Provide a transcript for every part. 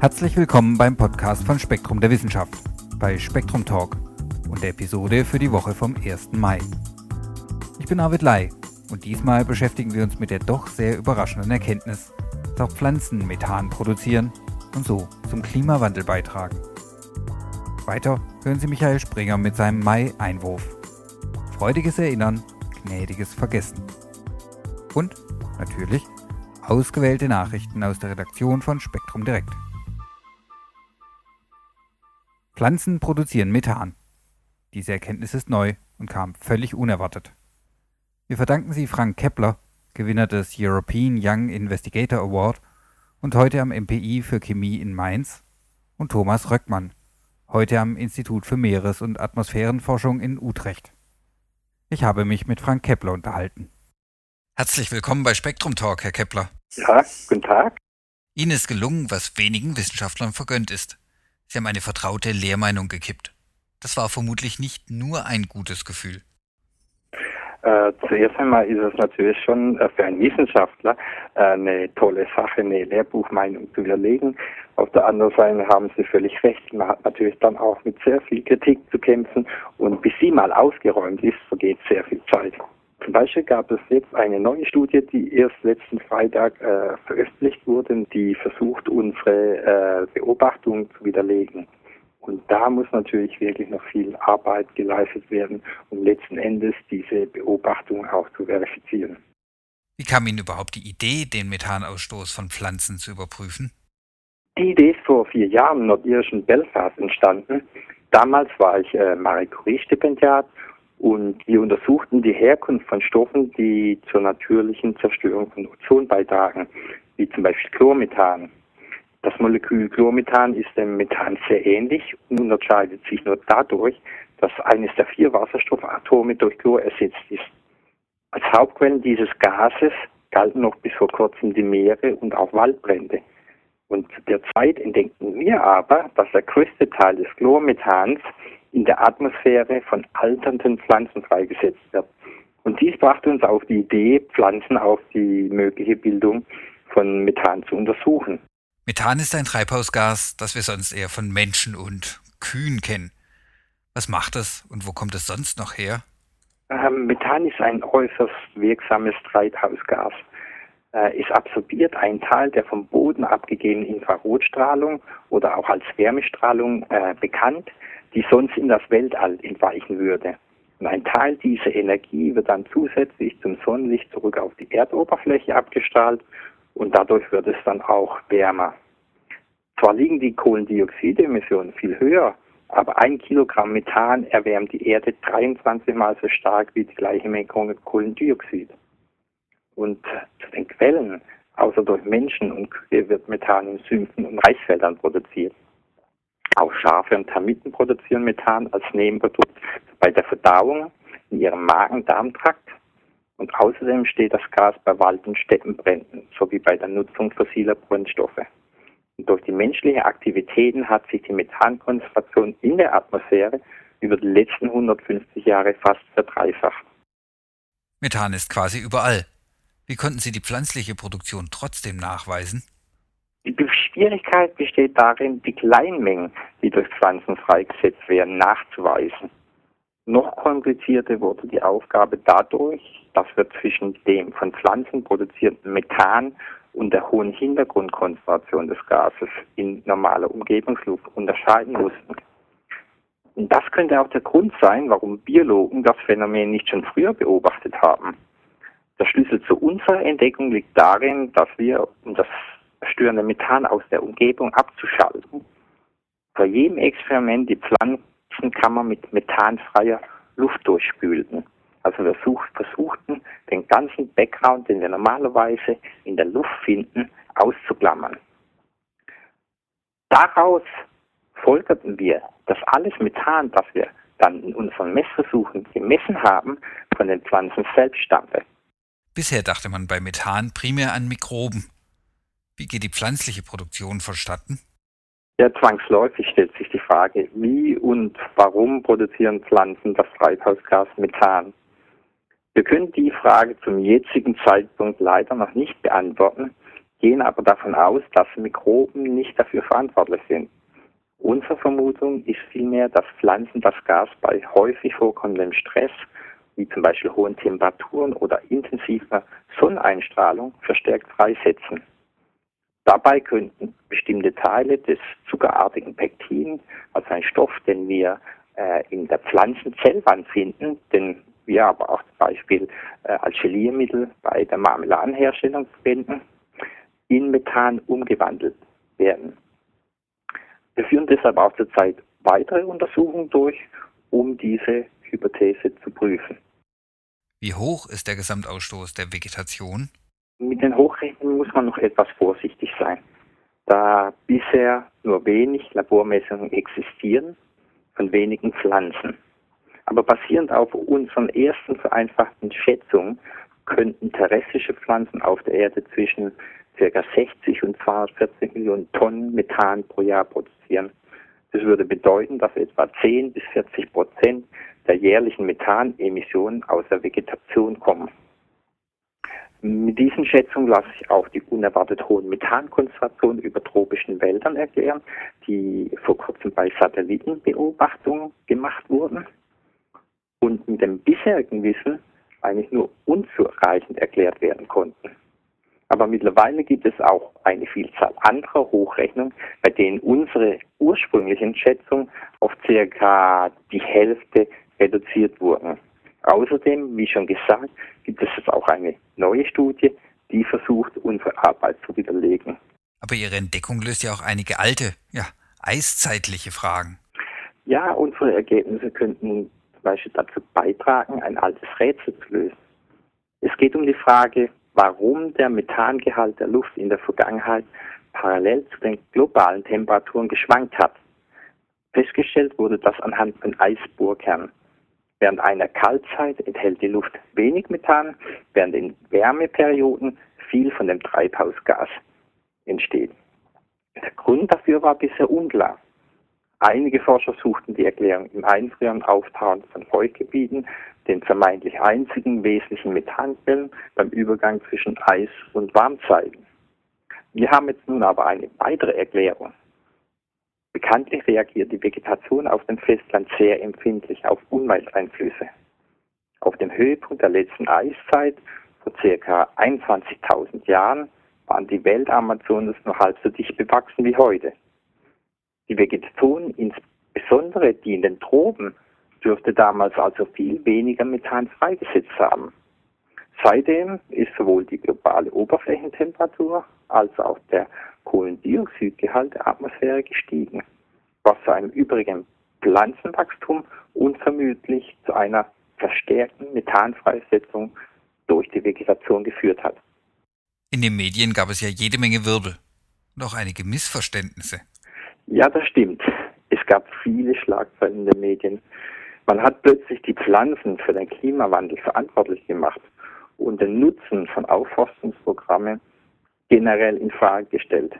Herzlich willkommen beim Podcast von Spektrum der Wissenschaft, bei Spektrum Talk und der Episode für die Woche vom 1. Mai. Ich bin Arvid Lai und diesmal beschäftigen wir uns mit der doch sehr überraschenden Erkenntnis, dass auch Pflanzen Methan produzieren und so zum Klimawandel beitragen. Weiter hören Sie Michael Springer mit seinem Mai-Einwurf. Freudiges Erinnern, gnädiges Vergessen. Und natürlich ausgewählte Nachrichten aus der Redaktion von Spektrum Direkt. Pflanzen produzieren Methan. Diese Erkenntnis ist neu und kam völlig unerwartet. Wir verdanken sie Frank Kepler, Gewinner des European Young Investigator Award und heute am MPI für Chemie in Mainz, und Thomas Röckmann, heute am Institut für Meeres- und Atmosphärenforschung in Utrecht. Ich habe mich mit Frank Kepler unterhalten. Herzlich willkommen bei Spektrum Talk, Herr Kepler. Ja, guten Tag. Ihnen ist gelungen, was wenigen Wissenschaftlern vergönnt ist. Sie haben eine vertraute Lehrmeinung gekippt. Das war vermutlich nicht nur ein gutes Gefühl. Äh, zuerst einmal ist es natürlich schon äh, für einen Wissenschaftler äh, eine tolle Sache, eine Lehrbuchmeinung zu widerlegen. Auf der anderen Seite haben Sie völlig recht. Man hat natürlich dann auch mit sehr viel Kritik zu kämpfen und bis sie mal ausgeräumt ist, vergeht sehr viel Zeit. Zum Beispiel gab es jetzt eine neue Studie, die erst letzten Freitag äh, veröffentlicht wurde, die versucht, unsere äh, Beobachtungen zu widerlegen. Und da muss natürlich wirklich noch viel Arbeit geleistet werden, um letzten Endes diese Beobachtung auch zu verifizieren. Wie kam Ihnen überhaupt die Idee, den Methanausstoß von Pflanzen zu überprüfen? Die Idee ist vor vier Jahren im nordirischen Belfast entstanden. Damals war ich äh, Marie Curie-Stipendiat und wir untersuchten die Herkunft von Stoffen, die zur natürlichen Zerstörung von Ozon beitragen, wie zum Beispiel Chlormethan. Das Molekül Chlormethan ist dem Methan sehr ähnlich und unterscheidet sich nur dadurch, dass eines der vier Wasserstoffatome durch Chlor ersetzt ist. Als Hauptquellen dieses Gases galten noch bis vor kurzem die Meere und auch Waldbrände. Und derzeit entdeckten wir aber, dass der größte Teil des Chlormethans in der Atmosphäre von alternden Pflanzen freigesetzt wird. Und dies brachte uns auf die Idee, Pflanzen auf die mögliche Bildung von Methan zu untersuchen. Methan ist ein Treibhausgas, das wir sonst eher von Menschen und Kühen kennen. Was macht es und wo kommt es sonst noch her? Ähm, Methan ist ein äußerst wirksames Treibhausgas. Äh, es absorbiert einen Teil der vom Boden abgegebenen Infrarotstrahlung oder auch als Wärmestrahlung äh, bekannt die sonst in das Weltall entweichen würde. Und ein Teil dieser Energie wird dann zusätzlich zum Sonnenlicht zurück auf die Erdoberfläche abgestrahlt und dadurch wird es dann auch wärmer. Zwar liegen die Kohlendioxidemissionen viel höher, aber ein Kilogramm Methan erwärmt die Erde 23 Mal so stark wie die gleiche Menge Kohlendioxid. Und zu den Quellen, außer durch Menschen und Kühe, wird Methan in Sümpfen und Reisfeldern produziert. Auch Schafe und Termiten produzieren Methan als Nebenprodukt bei der Verdauung in ihrem Magen-Darm-Trakt. Und außerdem steht das Gas bei Wald- und Steppenbränden sowie bei der Nutzung fossiler Brennstoffe. Und durch die menschlichen Aktivitäten hat sich die Methankonzentration in der Atmosphäre über die letzten 150 Jahre fast verdreifacht. Methan ist quasi überall. Wie konnten Sie die pflanzliche Produktion trotzdem nachweisen? Die Schwierigkeit besteht darin, die Kleinmengen, die durch Pflanzen freigesetzt werden, nachzuweisen. Noch komplizierter wurde die Aufgabe dadurch, dass wir zwischen dem von Pflanzen produzierten Methan und der hohen Hintergrundkonzentration des Gases in normaler Umgebungsluft unterscheiden mussten. Und das könnte auch der Grund sein, warum Biologen das Phänomen nicht schon früher beobachtet haben. Der Schlüssel zu unserer Entdeckung liegt darin, dass wir, um das störende Methan aus der Umgebung abzuschalten. Bei jedem Experiment die Pflanzenkammer mit methanfreier Luft durchspülten. Also wir versuchten, den ganzen Background, den wir normalerweise in der Luft finden, auszuklammern. Daraus folgerten wir, dass alles Methan, das wir dann in unseren Messversuchen gemessen haben, von den Pflanzen selbst stammte. Bisher dachte man bei Methan primär an Mikroben, wie geht die pflanzliche Produktion vonstatten? Ja, zwangsläufig stellt sich die Frage, wie und warum produzieren Pflanzen das Treibhausgas Methan? Wir können die Frage zum jetzigen Zeitpunkt leider noch nicht beantworten, gehen aber davon aus, dass Mikroben nicht dafür verantwortlich sind. Unsere Vermutung ist vielmehr, dass Pflanzen das Gas bei häufig vorkommendem Stress, wie zum Beispiel hohen Temperaturen oder intensiver Sonneneinstrahlung, verstärkt freisetzen. Dabei könnten bestimmte Teile des zuckerartigen Pektin, also ein Stoff, den wir äh, in der Pflanzenzellwand finden, den wir aber auch zum Beispiel äh, als Geliermittel bei der Marmeladenherstellung verwenden, in Methan umgewandelt werden. Wir führen deshalb auch zurzeit weitere Untersuchungen durch, um diese Hypothese zu prüfen. Wie hoch ist der Gesamtausstoß der Vegetation? Mit den Hochrechnungen muss man noch etwas vorsichtig sein, da bisher nur wenig Labormessungen existieren von wenigen Pflanzen. Aber basierend auf unseren ersten vereinfachten Schätzungen könnten terrestrische Pflanzen auf der Erde zwischen ca. 60 und 240 Millionen Tonnen Methan pro Jahr produzieren. Das würde bedeuten, dass etwa 10 bis 40 Prozent der jährlichen Methanemissionen aus der Vegetation kommen. Mit diesen Schätzungen lasse ich auch die unerwartet hohen Methankonzentrationen über tropischen Wäldern erklären, die vor kurzem bei Satellitenbeobachtungen gemacht wurden und mit dem bisherigen Wissen eigentlich nur unzureichend erklärt werden konnten. Aber mittlerweile gibt es auch eine Vielzahl anderer Hochrechnungen, bei denen unsere ursprünglichen Schätzungen auf circa die Hälfte reduziert wurden. Außerdem, wie schon gesagt, gibt es jetzt auch eine neue Studie, die versucht, unsere Arbeit zu widerlegen. Aber Ihre Entdeckung löst ja auch einige alte, ja, eiszeitliche Fragen. Ja, unsere Ergebnisse könnten zum Beispiel dazu beitragen, ein altes Rätsel zu lösen. Es geht um die Frage, warum der Methangehalt der Luft in der Vergangenheit parallel zu den globalen Temperaturen geschwankt hat. Festgestellt wurde das anhand von Eisbohrkernen. Während einer Kaltzeit enthält die Luft wenig Methan, während in Wärmeperioden viel von dem Treibhausgas entsteht. Der Grund dafür war bisher unklar. Einige Forscher suchten die Erklärung im Einfrieren Auftauen von Feuchtgebieten, den vermeintlich einzigen wesentlichen Methanquellen beim Übergang zwischen Eis- und Warmzeiten. Wir haben jetzt nun aber eine weitere Erklärung. Bekanntlich reagiert die Vegetation auf dem Festland sehr empfindlich auf Umwelteinflüsse. Auf dem Höhepunkt der letzten Eiszeit vor ca. 21.000 Jahren waren die Weltamazonas nur halb so dicht bewachsen wie heute. Die Vegetation, insbesondere die in den Tropen, dürfte damals also viel weniger Methan freigesetzt haben. Seitdem ist sowohl die globale Oberflächentemperatur als auch der Kohlendioxidgehalt der Atmosphäre gestiegen, was zu einem übrigen Pflanzenwachstum unvermutlich zu einer verstärkten Methanfreisetzung durch die Vegetation geführt hat. In den Medien gab es ja jede Menge Wirbel und auch einige Missverständnisse. Ja, das stimmt. Es gab viele Schlagzeilen in den Medien. Man hat plötzlich die Pflanzen für den Klimawandel verantwortlich gemacht und den Nutzen von Aufforstungsprogrammen generell in Frage gestellt.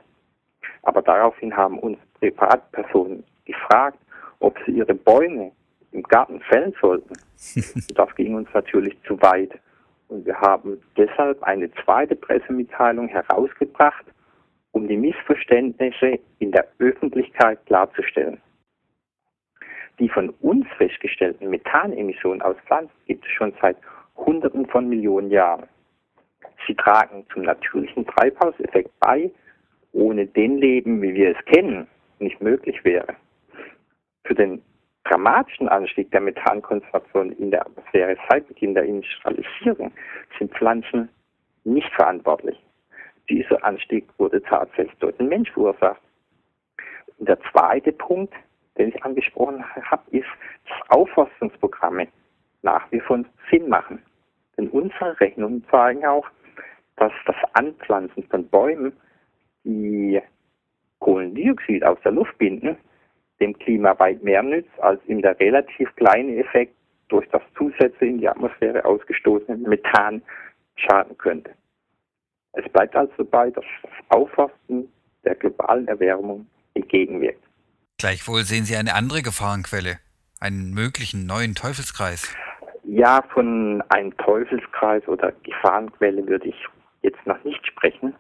Aber daraufhin haben uns Privatpersonen gefragt, ob sie ihre Bäume im Garten fällen sollten. Das ging uns natürlich zu weit. Und wir haben deshalb eine zweite Pressemitteilung herausgebracht, um die Missverständnisse in der Öffentlichkeit klarzustellen. Die von uns festgestellten Methanemissionen aus Pflanzen gibt es schon seit Hunderten von Millionen Jahren. Sie tragen zum natürlichen Treibhauseffekt bei, ohne den Leben, wie wir es kennen, nicht möglich wäre. Für den dramatischen Anstieg der Methankonzentration in der Atmosphäre seit Beginn der Industrialisierung sind Pflanzen nicht verantwortlich. Dieser Anstieg wurde tatsächlich durch den Mensch verursacht. Und der zweite Punkt, den ich angesprochen habe, ist, dass Aufforstungsprogramme nach wie vor Sinn machen. Denn unsere Rechnungen zeigen auch, dass das Anpflanzen von Bäumen, die Kohlendioxid aus der Luft binden, dem Klima weit mehr nützt, als ihm der relativ kleine Effekt durch das Zusätze in die Atmosphäre ausgestoßene Methan schaden könnte. Es bleibt also dabei, dass das Aufforsten der globalen Erwärmung entgegenwirkt. Gleichwohl sehen Sie eine andere Gefahrenquelle, einen möglichen neuen Teufelskreis. Ja, von einem Teufelskreis oder Gefahrenquelle würde ich jetzt noch nicht sprechen.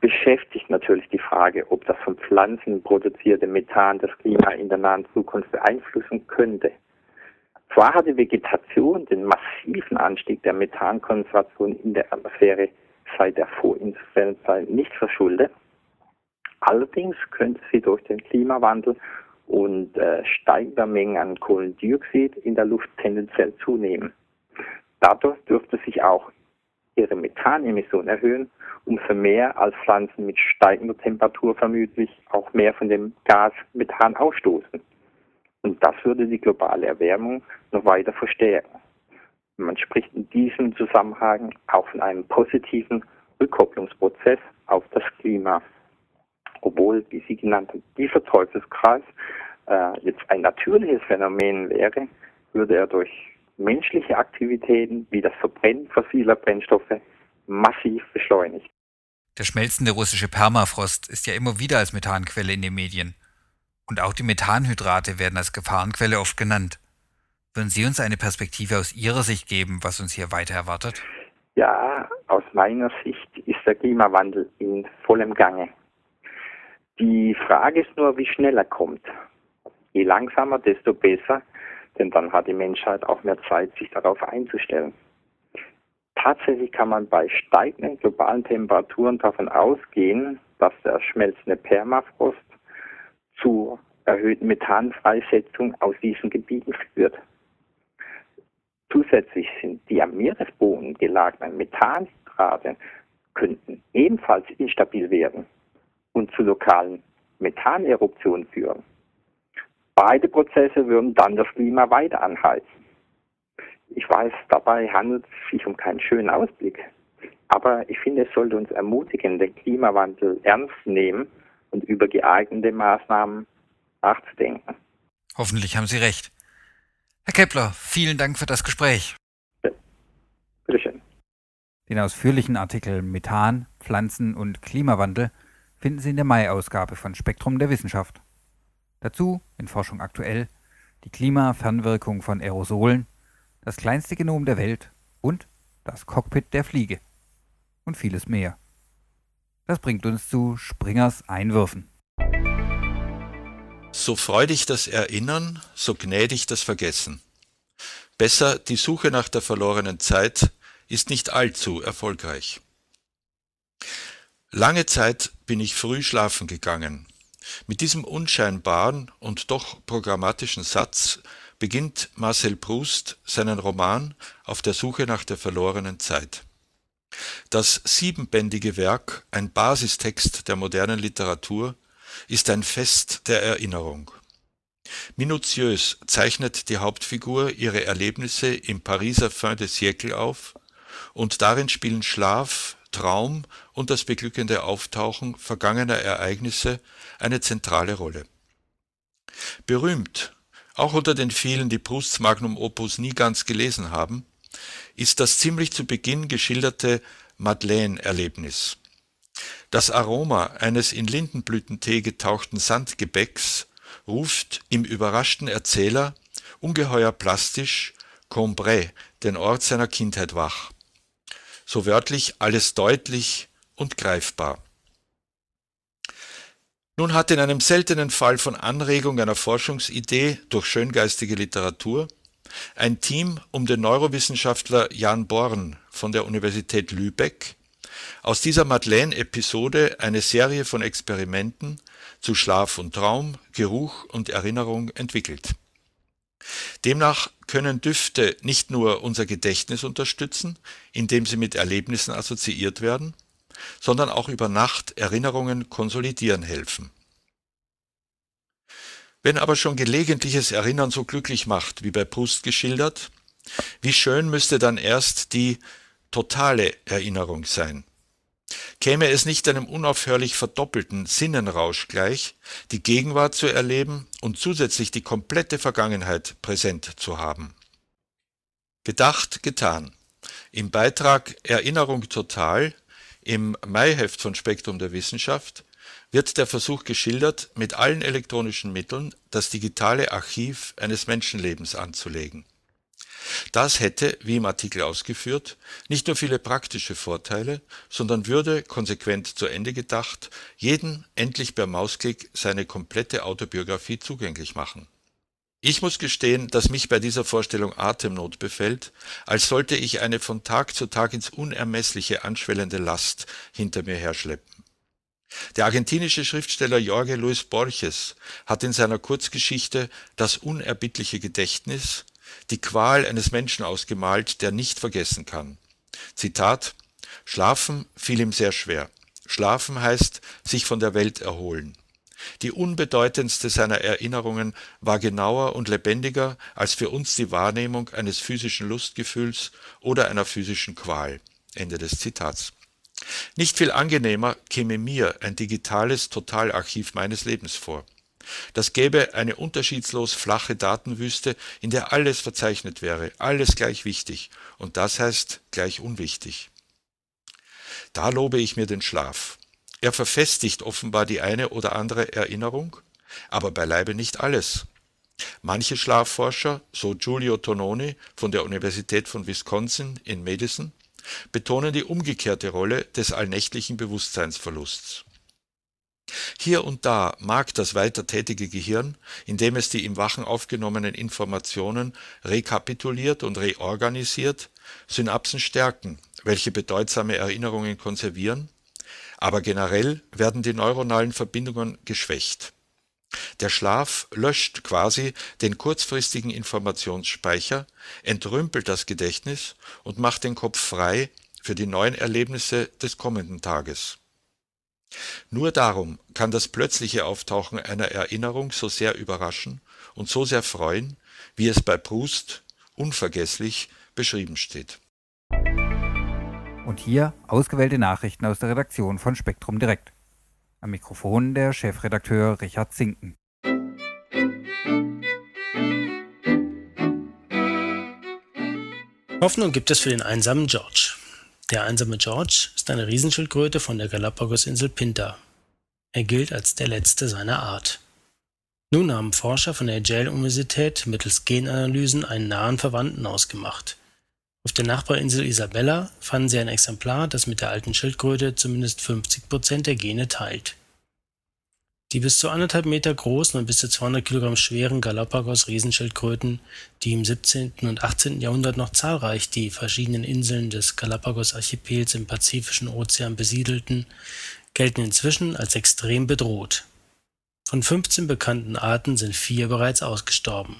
Beschäftigt natürlich die Frage, ob das von Pflanzen produzierte Methan das Klima in der nahen Zukunft beeinflussen könnte. Zwar hat die Vegetation den massiven Anstieg der Methankonzentration in der Atmosphäre seit der vorindustriellen Zeit nicht verschuldet, allerdings könnte sie durch den Klimawandel und äh, steigender Mengen an Kohlendioxid in der Luft tendenziell zunehmen. Dadurch dürfte sich auch ihre Methanemission erhöhen, umso mehr als Pflanzen mit steigender Temperatur vermutlich auch mehr von dem Gas Methan ausstoßen. Und das würde die globale Erwärmung noch weiter verstärken. Man spricht in diesem Zusammenhang auch von einem positiven Rückkopplungsprozess auf das Klima. Obwohl, wie Sie genannt haben, dieser Teufelskreis äh, jetzt ein natürliches Phänomen wäre, würde er durch menschliche Aktivitäten wie das Verbrennen fossiler Brennstoffe massiv beschleunigt. Der schmelzende russische Permafrost ist ja immer wieder als Methanquelle in den Medien. Und auch die Methanhydrate werden als Gefahrenquelle oft genannt. Würden Sie uns eine Perspektive aus Ihrer Sicht geben, was uns hier weiter erwartet? Ja, aus meiner Sicht ist der Klimawandel in vollem Gange. Die Frage ist nur, wie schnell er kommt. Je langsamer, desto besser, denn dann hat die Menschheit auch mehr Zeit, sich darauf einzustellen. Tatsächlich kann man bei steigenden globalen Temperaturen davon ausgehen, dass der schmelzende Permafrost zu erhöhten Methanfreisetzung aus diesen Gebieten führt. Zusätzlich sind die am Meeresboden gelagerten Methanhydrate könnten ebenfalls instabil werden und zu lokalen Methaneruptionen führen. Beide Prozesse würden dann das Klima weiter anheizen. Ich weiß, dabei handelt es sich um keinen schönen Ausblick. Aber ich finde, es sollte uns ermutigen, den Klimawandel ernst nehmen und über geeignete Maßnahmen nachzudenken. Hoffentlich haben Sie recht. Herr Kepler, vielen Dank für das Gespräch. Ja. Bitteschön. Den ausführlichen Artikel Methan, Pflanzen und Klimawandel finden Sie in der Mai-Ausgabe von Spektrum der Wissenschaft. Dazu in Forschung aktuell die Klimafernwirkung von Aerosolen, das kleinste Genom der Welt und das Cockpit der Fliege und vieles mehr. Das bringt uns zu Springers Einwürfen. So freudig das Erinnern, so gnädig das Vergessen. Besser die Suche nach der verlorenen Zeit ist nicht allzu erfolgreich. Lange Zeit bin ich früh schlafen gegangen, mit diesem unscheinbaren und doch programmatischen Satz beginnt Marcel Proust seinen Roman Auf der Suche nach der verlorenen Zeit. Das siebenbändige Werk, ein Basistext der modernen Literatur, ist ein Fest der Erinnerung. Minutiös zeichnet die Hauptfigur ihre Erlebnisse im Pariser Fin de siècle auf, und darin spielen Schlaf, Traum und das beglückende Auftauchen vergangener Ereignisse eine zentrale Rolle. Berühmt, auch unter den vielen, die Prousts Magnum Opus nie ganz gelesen haben, ist das ziemlich zu Beginn geschilderte Madeleine-Erlebnis. Das Aroma eines in Lindenblütentee getauchten Sandgebäcks ruft im überraschten Erzähler ungeheuer plastisch Combray, den Ort seiner Kindheit wach so wörtlich alles deutlich und greifbar. Nun hat in einem seltenen Fall von Anregung einer Forschungsidee durch schöngeistige Literatur ein Team um den Neurowissenschaftler Jan Born von der Universität Lübeck aus dieser Madeleine-Episode eine Serie von Experimenten zu Schlaf und Traum, Geruch und Erinnerung entwickelt. Demnach können Düfte nicht nur unser Gedächtnis unterstützen, indem sie mit Erlebnissen assoziiert werden, sondern auch über Nacht Erinnerungen konsolidieren helfen. Wenn aber schon gelegentliches Erinnern so glücklich macht, wie bei Proust geschildert, wie schön müsste dann erst die totale Erinnerung sein. Käme es nicht einem unaufhörlich verdoppelten Sinnenrausch gleich, die Gegenwart zu erleben und zusätzlich die komplette Vergangenheit präsent zu haben? Gedacht, getan. Im Beitrag Erinnerung total im Maiheft von Spektrum der Wissenschaft wird der Versuch geschildert, mit allen elektronischen Mitteln das digitale Archiv eines Menschenlebens anzulegen. Das hätte, wie im Artikel ausgeführt, nicht nur viele praktische Vorteile, sondern würde, konsequent zu Ende gedacht, jedem endlich per Mausklick seine komplette Autobiografie zugänglich machen. Ich muss gestehen, dass mich bei dieser Vorstellung Atemnot befällt, als sollte ich eine von Tag zu Tag ins Unermessliche anschwellende Last hinter mir herschleppen. Der argentinische Schriftsteller Jorge Luis Borges hat in seiner Kurzgeschichte Das unerbittliche Gedächtnis die Qual eines Menschen ausgemalt, der nicht vergessen kann. Zitat Schlafen fiel ihm sehr schwer. Schlafen heißt sich von der Welt erholen. Die unbedeutendste seiner Erinnerungen war genauer und lebendiger als für uns die Wahrnehmung eines physischen Lustgefühls oder einer physischen Qual. Ende des Zitats. Nicht viel angenehmer käme mir ein digitales Totalarchiv meines Lebens vor. Das gäbe eine unterschiedslos flache Datenwüste, in der alles verzeichnet wäre, alles gleich wichtig, und das heißt gleich unwichtig. Da lobe ich mir den Schlaf. Er verfestigt offenbar die eine oder andere Erinnerung, aber beileibe nicht alles. Manche Schlafforscher, so Giulio Tononi von der Universität von Wisconsin in Madison, betonen die umgekehrte Rolle des allnächtlichen Bewusstseinsverlusts. Hier und da mag das weiter tätige Gehirn, indem es die im Wachen aufgenommenen Informationen rekapituliert und reorganisiert, Synapsen stärken, welche bedeutsame Erinnerungen konservieren, aber generell werden die neuronalen Verbindungen geschwächt. Der Schlaf löscht quasi den kurzfristigen Informationsspeicher, entrümpelt das Gedächtnis und macht den Kopf frei für die neuen Erlebnisse des kommenden Tages. Nur darum kann das plötzliche Auftauchen einer Erinnerung so sehr überraschen und so sehr freuen, wie es bei Proust unvergesslich beschrieben steht. Und hier ausgewählte Nachrichten aus der Redaktion von Spektrum Direkt. Am Mikrofon der Chefredakteur Richard Zinken. Hoffnung gibt es für den einsamen George. Der einsame George eine Riesenschildkröte von der Galapagosinsel Pinta. Er gilt als der letzte seiner Art. Nun haben Forscher von der Yale-Universität mittels Genanalysen einen nahen Verwandten ausgemacht. Auf der Nachbarinsel Isabella fanden sie ein Exemplar, das mit der alten Schildkröte zumindest 50 Prozent der Gene teilt. Die bis zu anderthalb Meter großen und bis zu 200 Kilogramm schweren Galapagos-Riesenschildkröten, die im 17. und 18. Jahrhundert noch zahlreich die verschiedenen Inseln des Galapagos-Archipels im Pazifischen Ozean besiedelten, gelten inzwischen als extrem bedroht. Von 15 bekannten Arten sind vier bereits ausgestorben.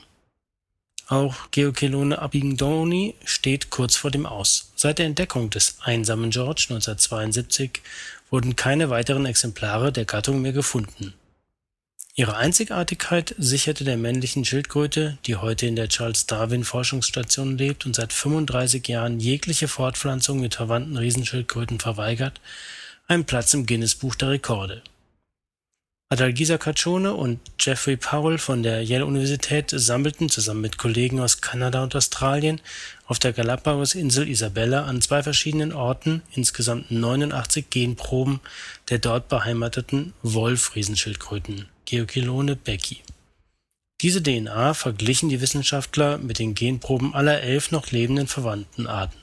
Auch Geochelone abingdoni steht kurz vor dem Aus. Seit der Entdeckung des einsamen George 1972 wurden keine weiteren Exemplare der Gattung mehr gefunden. Ihre Einzigartigkeit sicherte der männlichen Schildkröte, die heute in der Charles Darwin Forschungsstation lebt und seit 35 Jahren jegliche Fortpflanzung mit verwandten Riesenschildkröten verweigert, einen Platz im Guinness-Buch der Rekorde Adalgisa Caccione und Jeffrey Powell von der Yale-Universität sammelten zusammen mit Kollegen aus Kanada und Australien auf der Galapagos-Insel Isabella an zwei verschiedenen Orten insgesamt 89 Genproben der dort beheimateten Wolf-Riesenschildkröten (Geochilone becki). Diese DNA verglichen die Wissenschaftler mit den Genproben aller elf noch lebenden verwandten Arten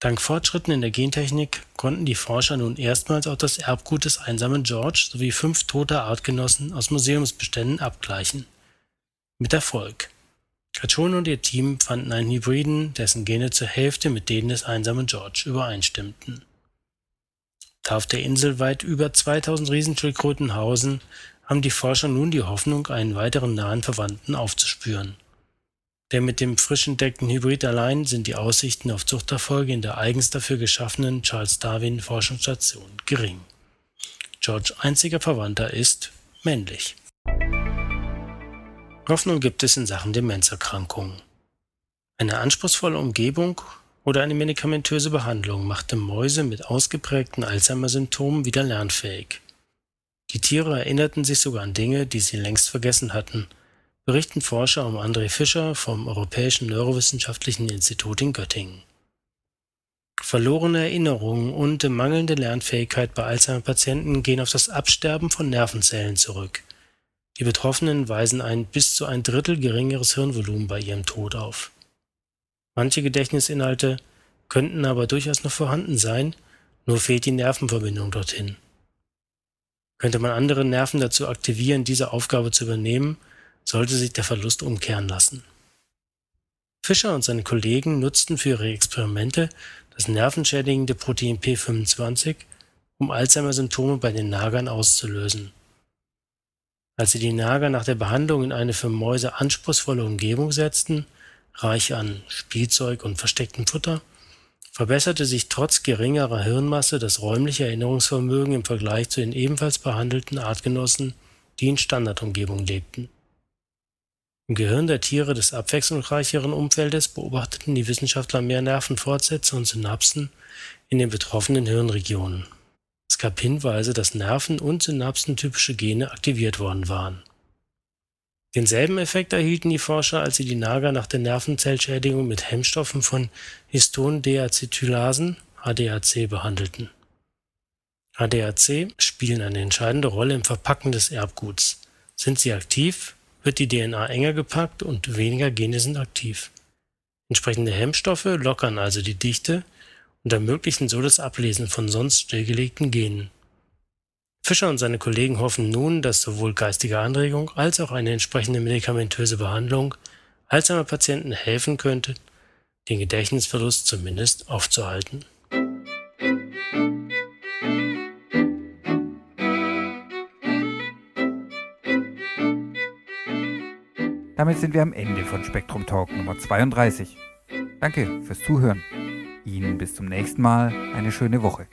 Dank Fortschritten in der Gentechnik konnten die Forscher nun erstmals auch das Erbgut des einsamen George sowie fünf toter Artgenossen aus Museumsbeständen abgleichen. Mit Erfolg. Caccione und ihr Team fanden einen Hybriden, dessen Gene zur Hälfte mit denen des einsamen George übereinstimmten. Da auf der Insel weit über 2000 Riesenschildkröten hausen, haben die Forscher nun die Hoffnung, einen weiteren nahen Verwandten aufzuspüren der mit dem frisch entdeckten Hybrid allein sind die Aussichten auf Zuchterfolge in der eigens dafür geschaffenen Charles-Darwin-Forschungsstation gering. George einziger Verwandter ist männlich. Hoffnung gibt es in Sachen Demenzerkrankungen. Eine anspruchsvolle Umgebung oder eine medikamentöse Behandlung machte Mäuse mit ausgeprägten Alzheimer-Symptomen wieder lernfähig. Die Tiere erinnerten sich sogar an Dinge, die sie längst vergessen hatten berichten Forscher um André Fischer vom Europäischen Neurowissenschaftlichen Institut in Göttingen. Verlorene Erinnerungen und mangelnde Lernfähigkeit bei Alzheimer-Patienten gehen auf das Absterben von Nervenzellen zurück. Die Betroffenen weisen ein bis zu ein Drittel geringeres Hirnvolumen bei ihrem Tod auf. Manche Gedächtnisinhalte könnten aber durchaus noch vorhanden sein, nur fehlt die Nervenverbindung dorthin. Könnte man andere Nerven dazu aktivieren, diese Aufgabe zu übernehmen, sollte sich der Verlust umkehren lassen. Fischer und seine Kollegen nutzten für ihre Experimente das nervenschädigende Protein P25, um Alzheimer-Symptome bei den Nagern auszulösen. Als sie die Nager nach der Behandlung in eine für Mäuse anspruchsvolle Umgebung setzten, reich an Spielzeug und verstecktem Futter, verbesserte sich trotz geringerer Hirnmasse das räumliche Erinnerungsvermögen im Vergleich zu den ebenfalls behandelten Artgenossen, die in Standardumgebung lebten. Im Gehirn der Tiere des abwechslungsreicheren Umfeldes beobachteten die Wissenschaftler mehr Nervenfortsätze und Synapsen in den betroffenen Hirnregionen. Es gab Hinweise, dass Nerven- und synapsentypische Gene aktiviert worden waren Denselben Effekt erhielten die Forscher, als sie die Nager nach der Nervenzellschädigung mit Hemmstoffen von Histon-Deacetylasen (HDAC) behandelten. HDAC spielen eine entscheidende Rolle im Verpacken des Erbguts. Sind sie aktiv, wird die DNA enger gepackt und weniger Gene sind aktiv. Entsprechende Hemmstoffe lockern also die Dichte und ermöglichen so das Ablesen von sonst stillgelegten Genen Fischer und seine Kollegen hoffen nun, dass sowohl geistige Anregung als auch eine entsprechende medikamentöse Behandlung Alzheimer-Patienten helfen könnte, den Gedächtnisverlust zumindest aufzuhalten. Damit sind wir am Ende von Spektrum Talk Nummer 32. Danke fürs Zuhören. Ihnen bis zum nächsten Mal eine schöne Woche.